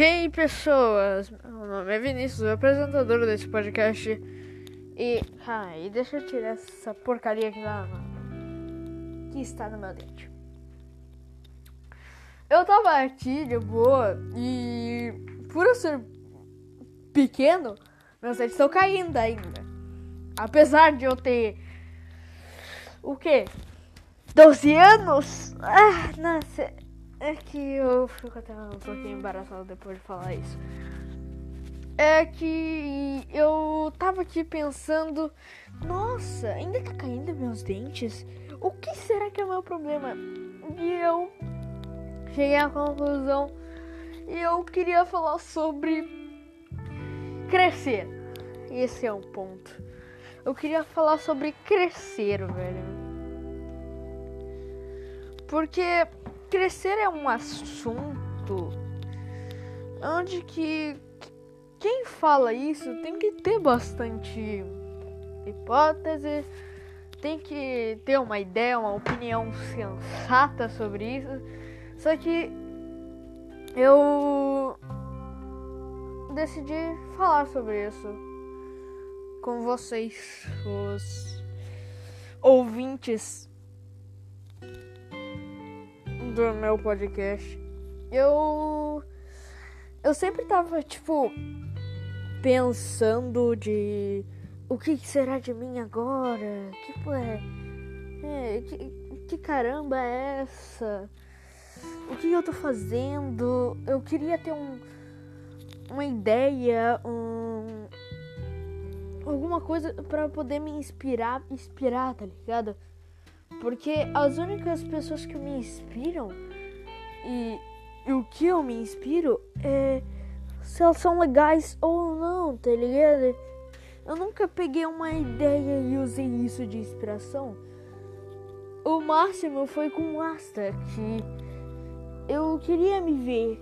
Hey pessoas, meu nome é Vinícius, o apresentador desse podcast. E, ai, deixa eu tirar essa porcaria que, tá, que está no meu dente. Eu tava aqui de boa e, por eu ser pequeno, meus dentes estão caindo ainda. Apesar de eu ter, o quê? 12 anos? Ah, nossa. É que eu fico até um pouquinho embaraçado depois de falar isso. É que eu tava aqui pensando, nossa, ainda tá caindo meus dentes? O que será que é o meu problema? E eu cheguei à conclusão e eu queria falar sobre crescer. Esse é um ponto. Eu queria falar sobre crescer, velho. Porque crescer é um assunto onde que quem fala isso tem que ter bastante hipótese, tem que ter uma ideia, uma opinião sensata sobre isso. Só que eu decidi falar sobre isso com vocês, os ouvintes do meu podcast, eu eu sempre tava tipo pensando de o que será de mim agora? Que é, é que, que caramba é essa? O que eu tô fazendo? Eu queria ter um uma ideia, um alguma coisa para poder me inspirar, inspirar, tá ligado? Porque as únicas pessoas que me inspiram e, e o que eu me inspiro é se elas são legais ou não, tá ligado? Eu nunca peguei uma ideia e usei isso de inspiração. O máximo foi com o Asta, que eu queria me ver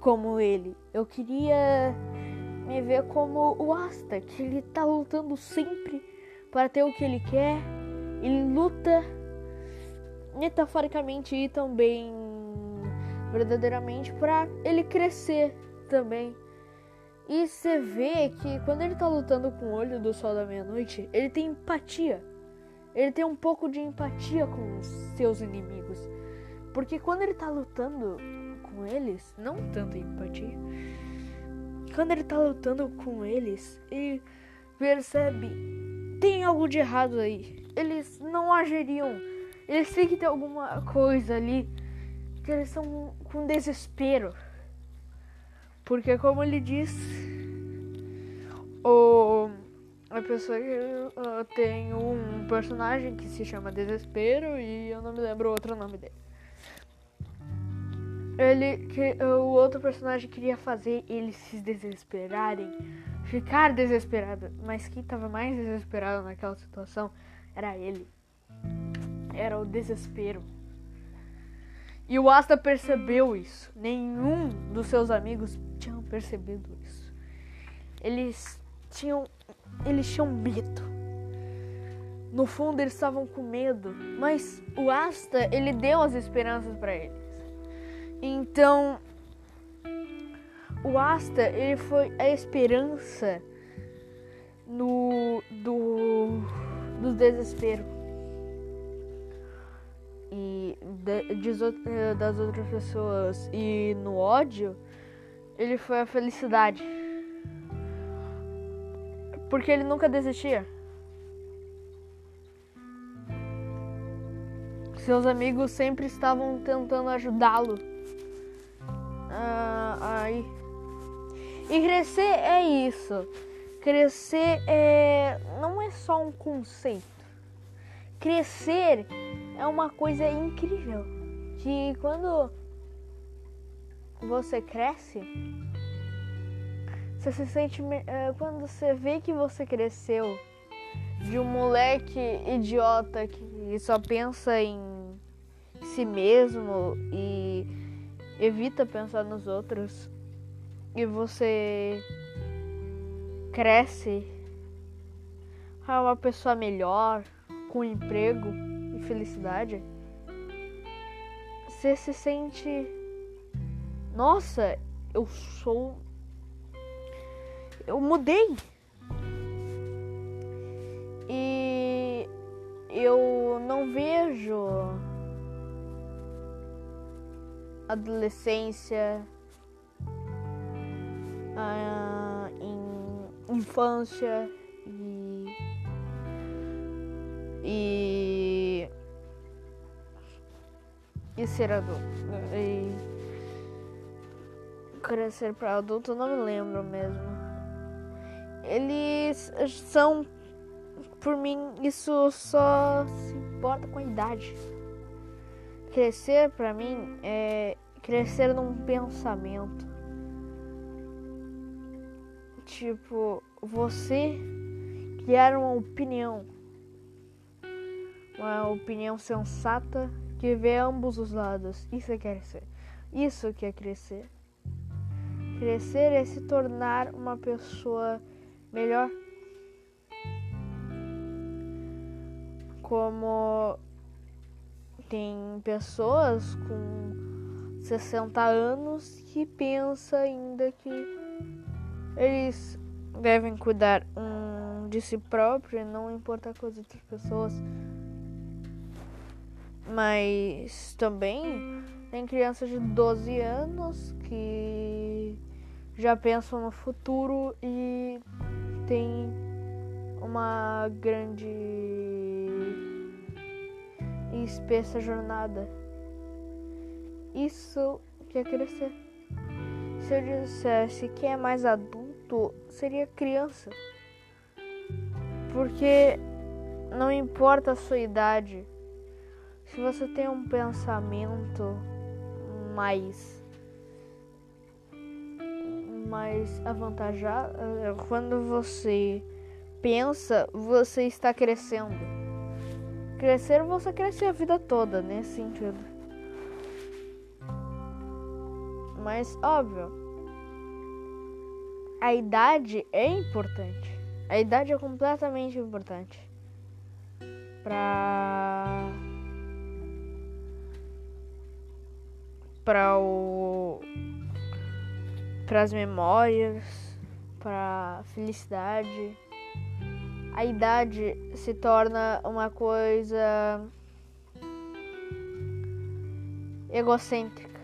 como ele. Eu queria me ver como o Asta, que ele tá lutando sempre para ter o que ele quer ele luta metaforicamente e também verdadeiramente para ele crescer também. E você vê que quando ele tá lutando com o olho do sol da meia-noite, ele tem empatia. Ele tem um pouco de empatia com os seus inimigos. Porque quando ele tá lutando com eles, não tanto empatia. Quando ele tá lutando com eles, ele percebe tem algo de errado aí eles não agiriam. Eles têm que ter alguma coisa ali que eles estão com desespero. Porque como ele diz, o a pessoa uh, tem um personagem que se chama Desespero e eu não me lembro outro nome dele. Ele que o outro personagem queria fazer eles se desesperarem, ficar desesperado, mas quem estava mais desesperado naquela situação era ele. Era o desespero. E o Asta percebeu isso. Nenhum dos seus amigos tinham percebido isso. Eles tinham, eles tinham medo. No fundo eles estavam com medo, mas o Asta ele deu as esperanças para eles. Então o Asta ele foi a esperança no do do desespero e de, de, eh, das outras pessoas e no ódio, ele foi a felicidade. Porque ele nunca desistia. Seus amigos sempre estavam tentando ajudá-lo. Ah, aí. E crescer é isso. Crescer é é só um conceito. Crescer é uma coisa incrível. Que quando você cresce, você se sente é, quando você vê que você cresceu de um moleque idiota que só pensa em si mesmo e evita pensar nos outros e você cresce é uma pessoa melhor, com emprego e felicidade, você se sente. Nossa, eu sou. Eu mudei. E eu não vejo adolescência, ah, em infância e, e ser adulto. E crescer para adulto, não me lembro mesmo. Eles são, por mim, isso só se importa com a idade. Crescer para mim é crescer num pensamento. Tipo, você criar uma opinião. Uma opinião sensata que vê ambos os lados. Isso é crescer. Isso que é crescer. Crescer é se tornar uma pessoa melhor. Como tem pessoas com 60 anos que pensam ainda que eles devem cuidar um, de si próprio e não importa com as outras pessoas. Mas também tem crianças de 12 anos que já pensam no futuro e tem uma grande e espessa jornada. Isso que é crescer. Se eu dissesse que é mais adulto, seria criança. Porque não importa a sua idade, se você tem um pensamento mais mais avantajado, quando você pensa, você está crescendo. Crescer, você cresce a vida toda, nesse sentido. Mas, óbvio, a idade é importante. A idade é completamente importante. Pra. Pra o. Para as memórias, para felicidade a idade se torna uma coisa egocêntrica.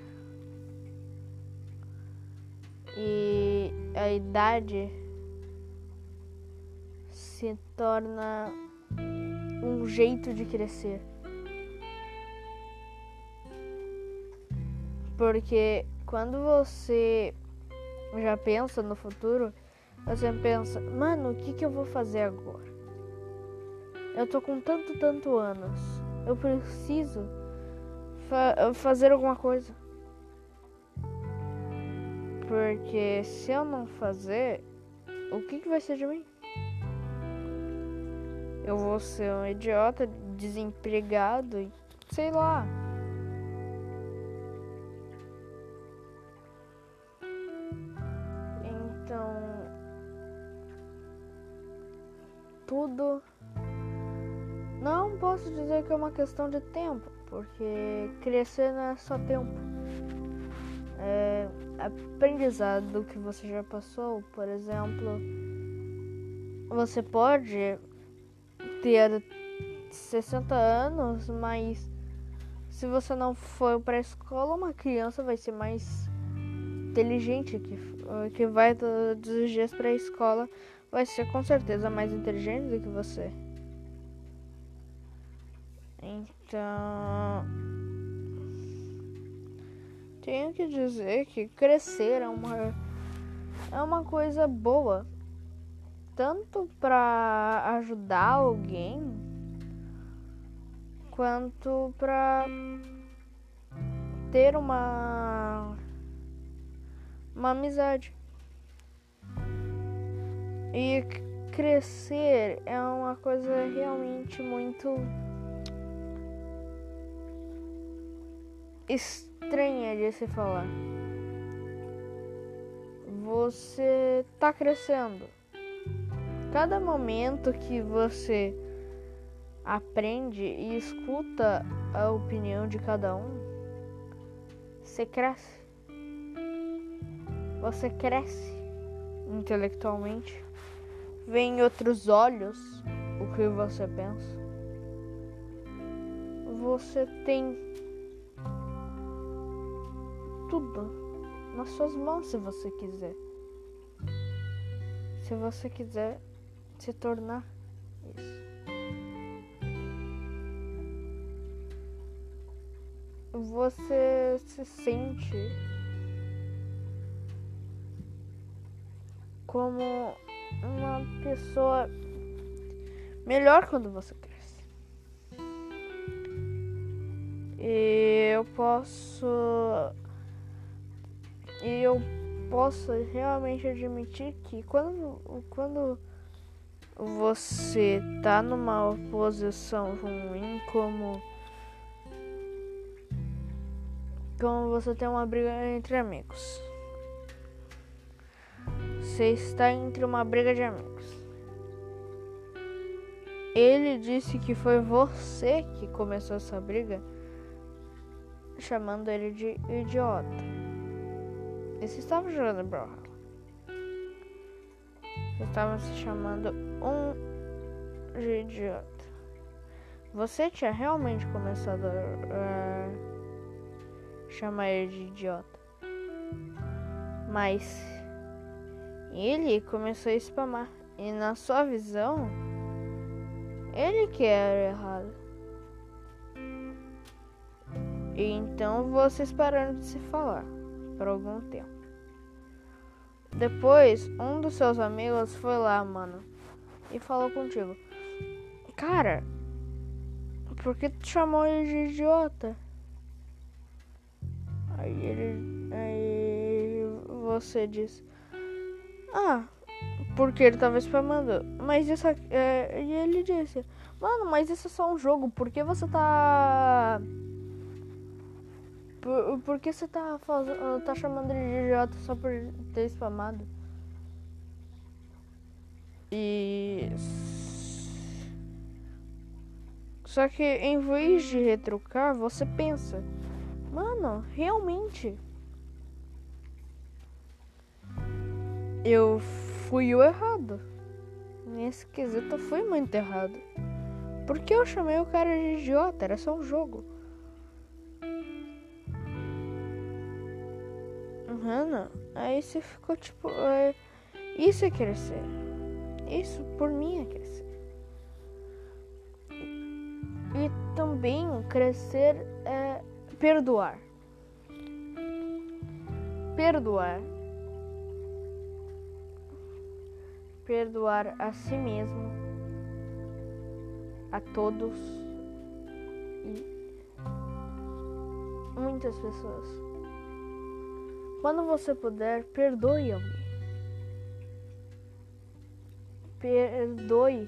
E a idade se torna um jeito de crescer. Porque quando você já pensa no futuro, você pensa, mano, o que, que eu vou fazer agora? Eu tô com tanto, tanto anos. Eu preciso fa fazer alguma coisa. Porque se eu não fazer, o que, que vai ser de mim? Eu vou ser um idiota, desempregado sei lá. Não posso dizer que é uma questão de tempo, porque crescer não é só tempo. É aprendizado que você já passou, por exemplo, você pode ter 60 anos, mas se você não for para a escola, uma criança vai ser mais inteligente que, que vai todos os dias para a escola vai ser com certeza mais inteligente do que você. Então, tenho que dizer que crescer é uma é uma coisa boa, tanto para ajudar alguém quanto para ter uma uma amizade. E crescer é uma coisa realmente muito estranha de se falar. Você tá crescendo. Cada momento que você aprende e escuta a opinião de cada um, você cresce. você cresce intelectualmente, vê em outros olhos o que você pensa. Você tem tudo nas suas mãos se você quiser. Se você quiser se tornar isso. Você se sente como uma pessoa melhor quando você cresce. E eu posso. E eu posso realmente admitir que quando, quando você tá numa posição ruim, como. Como você tem uma briga entre amigos você está entre uma briga de amigos. Ele disse que foi você que começou essa briga, chamando ele de idiota. Você estava jogando Brawlhalla. Você estava se chamando um de idiota. Você tinha realmente começado a, a chamar ele de idiota. Mas ele começou a spamar. E na sua visão, ele que era errado. E então vocês pararam de se falar por algum tempo. Depois, um dos seus amigos foi lá, mano, e falou contigo: Cara, por que tu chamou ele de idiota? Aí ele. Aí você disse: ah, porque ele tava spamando. Mas isso é, e ele disse: Mano, mas isso é só um jogo. Por que você tá. Por, por que você tá, faz, tá chamando ele de idiota só por ter spamado? E. Só que em vez de retrucar, você pensa: Mano, realmente. eu fui o errado. Nesse quesito eu fui muito errado. Porque eu chamei o cara de idiota, era só um jogo. Mano, aí você ficou tipo. É, isso é crescer. Isso por mim é crescer. E também crescer é perdoar. Perdoar perdoar a si mesmo, a todos e muitas pessoas. Quando você puder, perdoe alguém. Perdoe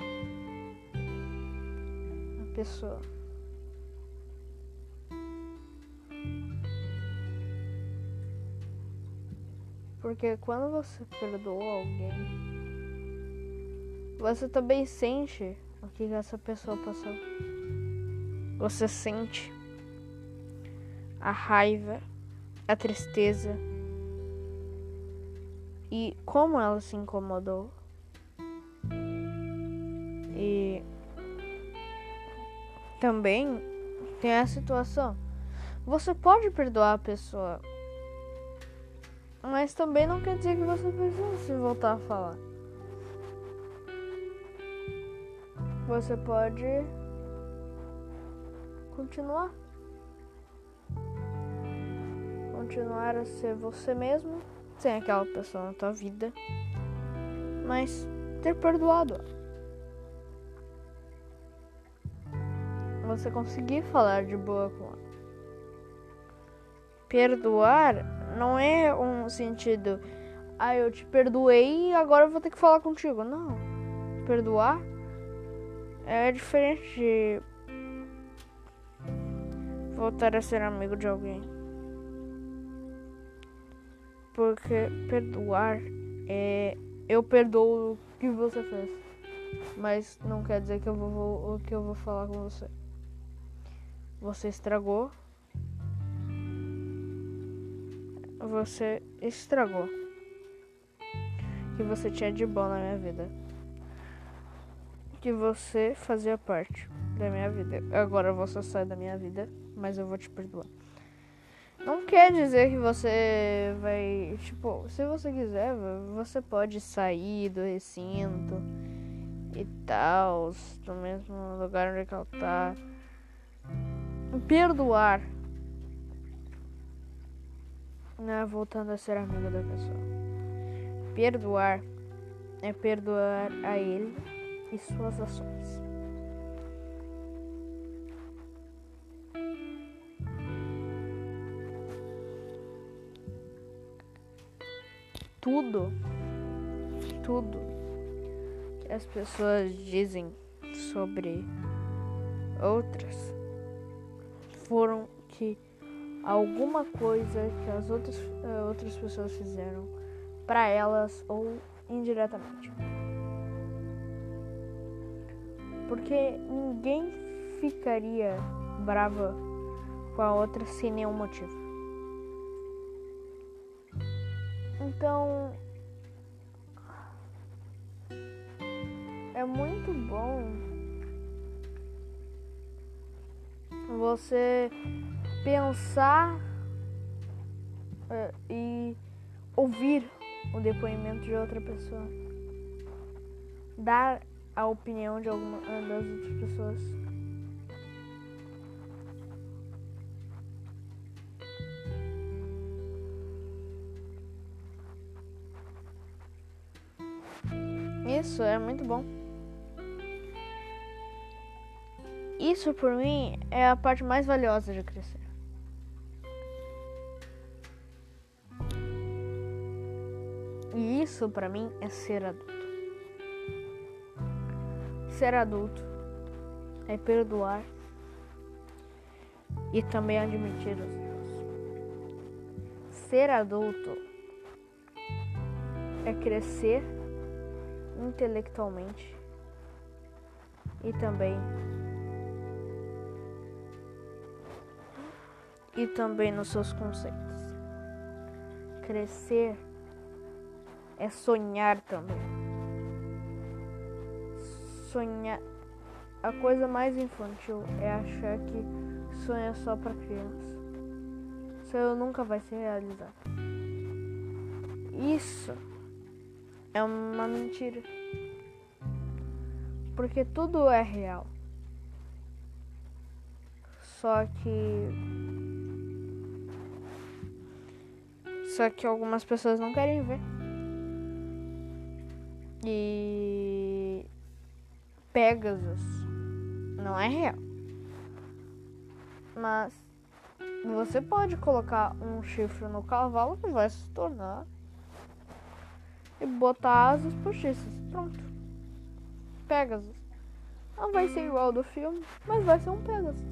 a pessoa. Porque quando você perdoa alguém, você também sente o que essa pessoa passou. Você sente a raiva, a tristeza e como ela se incomodou. E também tem a situação. Você pode perdoar a pessoa, mas também não quer dizer que você precisa se voltar a falar. você pode continuar. Continuar a ser você mesmo, sem aquela pessoa na tua vida, mas ter perdoado. Você conseguir falar de boa com ela. Perdoar não é um sentido, ah, eu te perdoei e agora eu vou ter que falar contigo. Não. Perdoar é diferente de voltar a ser amigo de alguém. Porque perdoar é. Eu perdoo o que você fez. Mas não quer dizer que eu vou, que eu vou falar com você. Você estragou. Você estragou. que você tinha de bom na minha vida. Que você fazia parte da minha vida. Agora você sai da minha vida, mas eu vou te perdoar. Não quer dizer que você vai. Tipo, se você quiser, você pode sair do recinto e tal, do mesmo lugar onde ela tá. Perdoar. Né, voltando a ser amigo da pessoa. Perdoar é perdoar a ele e suas ações. Tudo, tudo que as pessoas dizem sobre outras foram que alguma coisa que as outras, uh, outras pessoas fizeram para elas ou indiretamente. Porque ninguém ficaria brava com a outra sem nenhum motivo. Então é muito bom você pensar uh, e ouvir o depoimento de outra pessoa, dar a opinião de alguma das outras pessoas. Isso é muito bom. Isso por mim é a parte mais valiosa de crescer. E isso para mim é ser adulto. Ser adulto é perdoar e também admitir os erros. Ser adulto é crescer intelectualmente e também e também nos seus conceitos. Crescer é sonhar também. Sonhar. A coisa mais infantil é achar que sonho é só para criança. Isso nunca vai se realizar. Isso é uma mentira. Porque tudo é real. Só que. Só que algumas pessoas não querem ver. E. Pegasus não é real. Mas você pode colocar um chifre no cavalo que vai se tornar e botar asas postiças. Pronto. Pegasus. Não vai ser igual do filme, mas vai ser um Pegasus.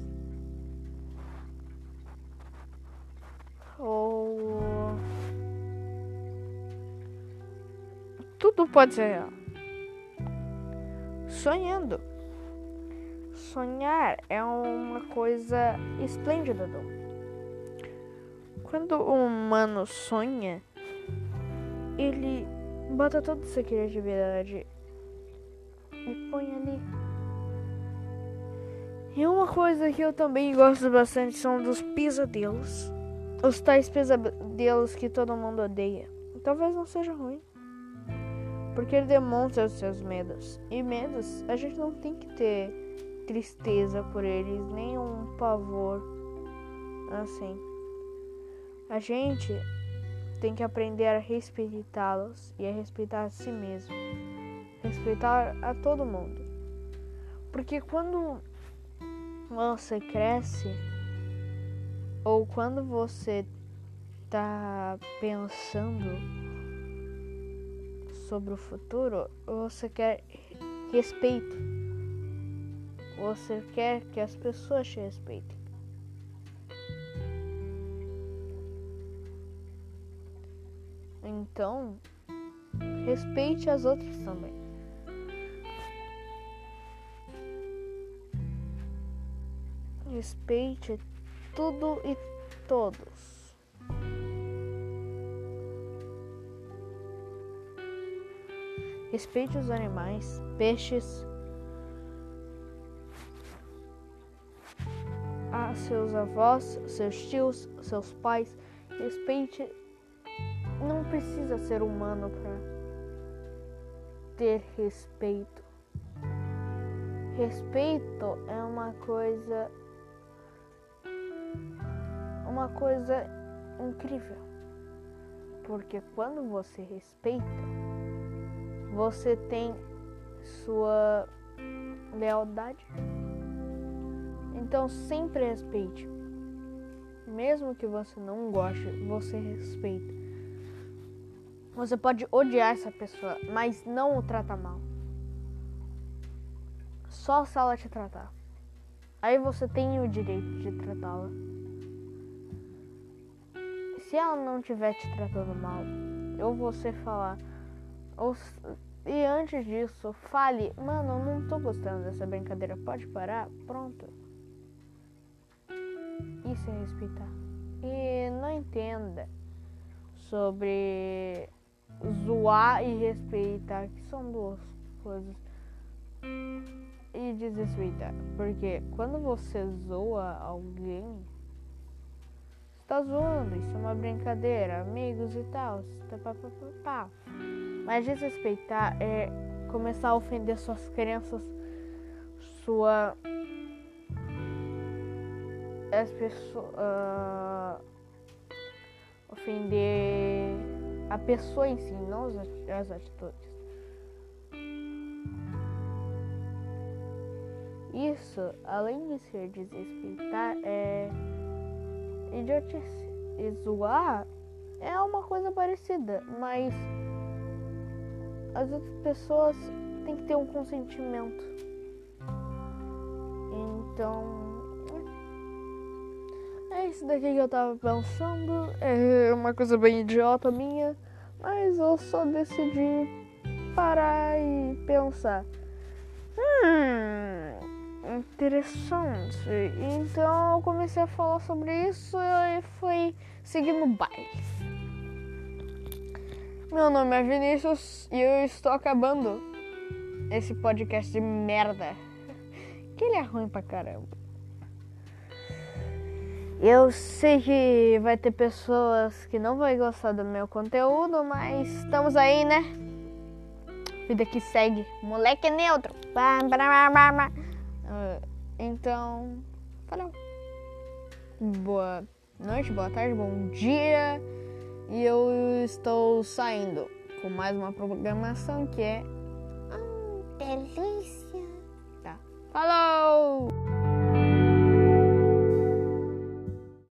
Ou. Tudo pode ser real. Sonhando. Sonhar é uma coisa esplêndida, Dom. Quando o humano sonha, ele Bota toda essa criatividade e põe ali. E uma coisa que eu também gosto bastante são dos pesadelos. Os tais pesadelos que todo mundo odeia. Talvez não seja ruim. Porque ele demonstra os seus medos. E medos, a gente não tem que ter tristeza por eles, nem um pavor. Assim. A gente tem que aprender a respeitá-los e a respeitar a si mesmo. Respeitar a todo mundo. Porque quando você cresce ou quando você está pensando sobre o futuro, você quer respeito. Você quer que as pessoas te respeitem. Então, respeite as outras também. Respeite tudo e todos. Respeite os animais, peixes, a seus avós, seus tios, seus pais. Respeite. Não precisa ser humano para ter respeito. Respeito é uma coisa uma coisa incrível. Porque quando você respeita, você tem sua lealdade. Então sempre respeite. Mesmo que você não goste, você respeita. Você pode odiar essa pessoa, mas não o trata mal. Só se ela te tratar. Aí você tem o direito de tratá-la. Se ela não estiver te tratando mal, vou você falar. Ou, e antes disso, fale, mano, eu não tô gostando dessa brincadeira, pode parar? Pronto. Isso é respeitar. E não entenda sobre zoar e respeitar, que são duas coisas. E desrespeitar. Porque quando você zoa alguém, tá zoando, isso é uma brincadeira, amigos e tal. Tá, Mas desrespeitar é começar a ofender suas crenças, sua. as pessoas. Uh, ofender a pessoa em si, não as atitudes. Isso, além de ser desrespeitar, é idiotice. E zoar é uma coisa parecida, mas as outras pessoas têm que ter um consentimento. Então, é isso daqui que eu tava pensando. É uma coisa bem idiota minha, mas eu só decidi parar e pensar. Hum, interessante. Então eu comecei a falar sobre isso e fui seguindo o baile. Meu nome é Vinícius e eu estou acabando esse podcast de merda. Que ele é ruim pra caramba. Eu sei que vai ter pessoas que não vão gostar do meu conteúdo, mas estamos aí, né? Vida que segue. Moleque neutro. Ah, então, falou. Boa noite, boa tarde, bom dia. E eu estou saindo com mais uma programação que é. delícia. Tá. Falou!